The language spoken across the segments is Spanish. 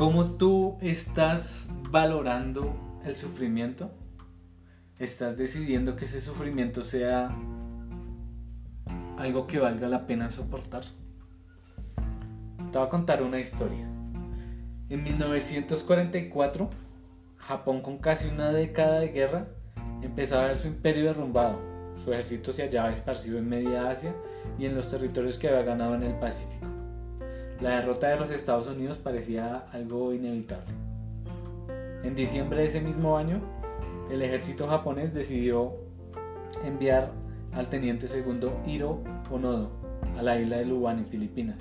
¿Cómo tú estás valorando el sufrimiento? ¿Estás decidiendo que ese sufrimiento sea algo que valga la pena soportar? Te voy a contar una historia. En 1944, Japón con casi una década de guerra empezaba a ver su imperio derrumbado. Su ejército se hallaba esparcido en media Asia y en los territorios que había ganado en el Pacífico. La derrota de los Estados Unidos parecía algo inevitable. En diciembre de ese mismo año, el ejército japonés decidió enviar al teniente segundo Hiro Onodo a la isla de Lubán en Filipinas,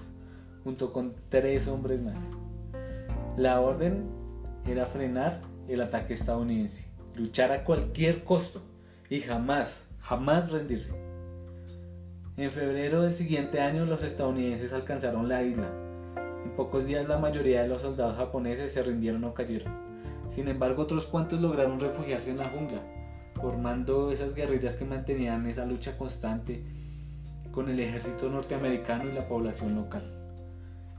junto con tres hombres más. La orden era frenar el ataque estadounidense, luchar a cualquier costo y jamás, jamás rendirse. En febrero del siguiente año los estadounidenses alcanzaron la isla. Pocos días la mayoría de los soldados japoneses se rindieron o cayeron. Sin embargo, otros cuantos lograron refugiarse en la jungla, formando esas guerrillas que mantenían esa lucha constante con el ejército norteamericano y la población local.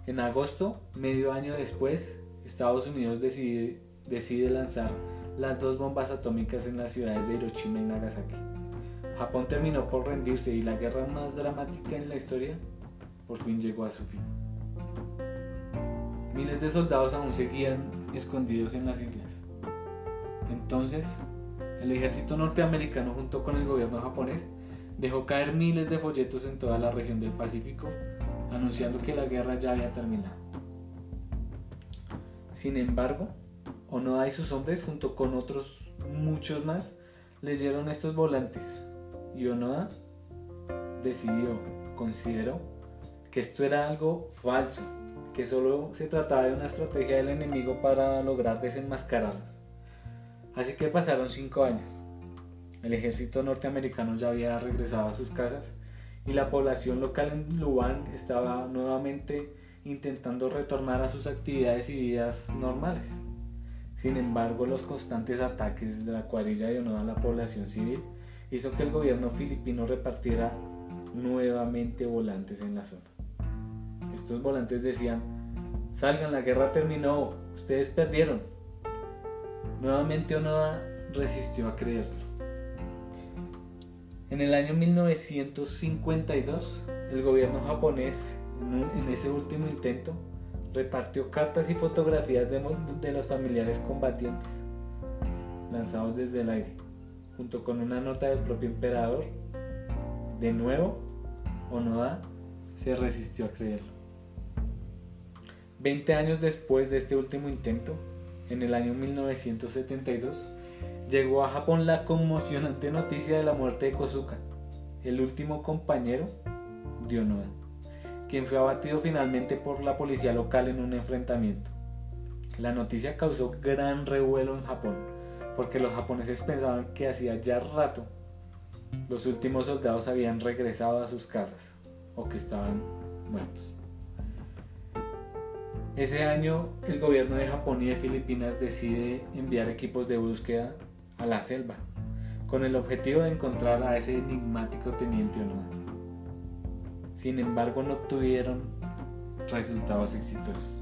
En agosto, medio año después, Estados Unidos decide, decide lanzar las dos bombas atómicas en las ciudades de Hiroshima y Nagasaki. Japón terminó por rendirse y la guerra más dramática en la historia por fin llegó a su fin. Miles de soldados aún seguían escondidos en las islas. Entonces, el ejército norteamericano junto con el gobierno japonés dejó caer miles de folletos en toda la región del Pacífico anunciando que la guerra ya había terminado. Sin embargo, Onoda y sus hombres junto con otros muchos más leyeron estos volantes y Onoda decidió, consideró que esto era algo falso, que solo se trataba de una estrategia del enemigo para lograr desenmascararlos. Así que pasaron cinco años. El ejército norteamericano ya había regresado a sus casas y la población local en Lubán estaba nuevamente intentando retornar a sus actividades y vidas normales. Sin embargo, los constantes ataques de la cuadrilla de Onoda a la población civil hizo que el gobierno filipino repartiera nuevamente volantes en la zona. Estos volantes decían, salgan, la guerra terminó, ustedes perdieron. Nuevamente Onoda resistió a creerlo. En el año 1952, el gobierno japonés, en ese último intento, repartió cartas y fotografías de, los familiares combatientes, lanzados desde el aire, junto con una nota del propio emperador. De nuevo, Onoda se resistió a creerlo. Veinte años después de este último intento, en el año 1972, llegó a Japón la conmocionante noticia de la muerte de Kozuka, el último compañero de Onoda, quien fue abatido finalmente por la policía local en un enfrentamiento. La noticia causó gran revuelo en Japón, porque los japoneses pensaban que hacía ya rato los últimos soldados habían regresado a sus casas o que estaban muertos. Ese año el gobierno de Japón y de Filipinas decide enviar equipos de búsqueda a la selva, con el objetivo de encontrar a ese enigmático teniente Onoda. Sin embargo, no obtuvieron resultados exitosos.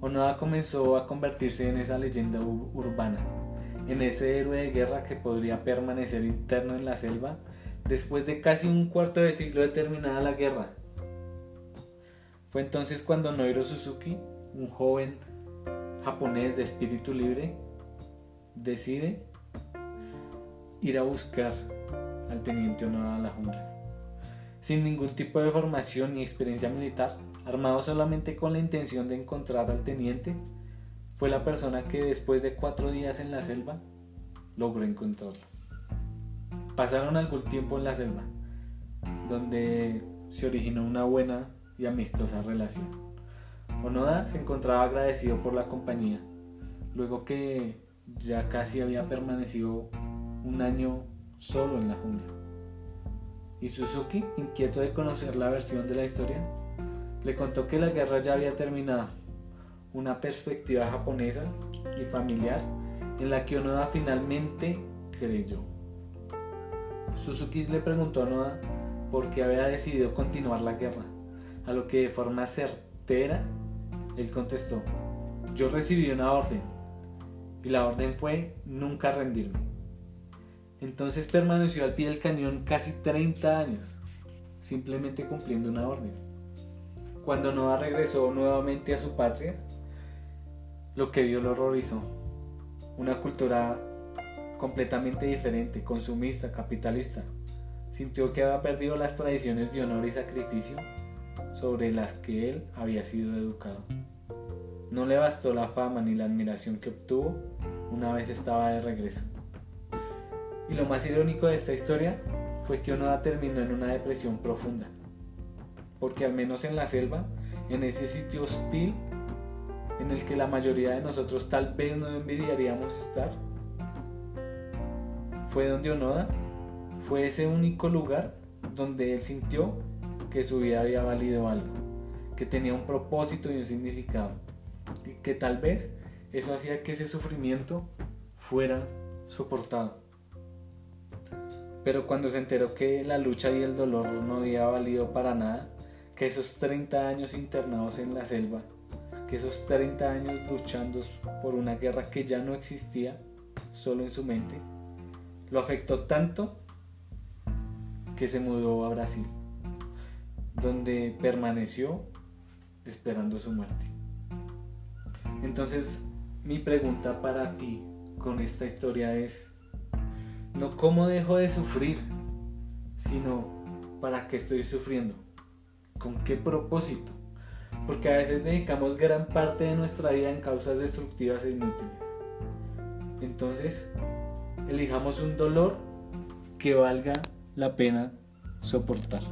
Onoda comenzó a convertirse en esa leyenda urbana, en ese héroe de guerra que podría permanecer interno en la selva después de casi un cuarto de siglo de terminada la guerra. Fue entonces cuando Noiro Suzuki, un joven japonés de espíritu libre, decide ir a buscar al teniente Onoda a la jungla. Sin ningún tipo de formación ni experiencia militar, armado solamente con la intención de encontrar al teniente, fue la persona que después de cuatro días en la selva logró encontrarlo. Pasaron algún tiempo en la selva, donde se originó una buena y amistosa relación. Onoda se encontraba agradecido por la compañía, luego que ya casi había permanecido un año solo en la jungla. Y Suzuki, inquieto de conocer la versión de la historia, le contó que la guerra ya había terminado, una perspectiva japonesa y familiar en la que Onoda finalmente creyó. Suzuki le preguntó a Onoda por qué había decidido continuar la guerra, a lo que de forma certera Él contestó, yo recibí una orden y la orden fue nunca rendirme. Entonces permaneció al pie del cañón casi 30 años, simplemente cumpliendo una orden. Cuando Noah regresó nuevamente a su patria, lo que vio lo horrorizó. Una cultura completamente diferente, consumista, capitalista. Sintió que había perdido las tradiciones de honor y sacrificio sobre las que él había sido educado. No le bastó la fama ni la admiración que obtuvo una vez estaba de regreso. Y lo más irónico de esta historia fue que Onoda terminó en una depresión profunda, porque al menos en la selva, en ese sitio hostil en el que la mayoría de nosotros tal vez no envidiaríamos estar, fue donde Onoda fue ese único lugar donde él sintió que su vida había valido algo, que tenía un propósito y un significado, y que tal vez eso hacía que ese sufrimiento fuera soportado. Pero cuando se enteró que la lucha y el dolor no había valido para nada, que esos 30 años internados en la selva, que esos 30 años luchando por una guerra que ya no existía, solo en su mente, lo afectó tanto que se mudó a Brasil, donde permaneció esperando su muerte. Entonces, mi pregunta para ti con esta historia es, no cómo dejo de sufrir, sino para qué estoy sufriendo, con qué propósito, porque a veces dedicamos gran parte de nuestra vida en causas destructivas e inútiles. Entonces, elijamos un dolor que valga la pena soportar.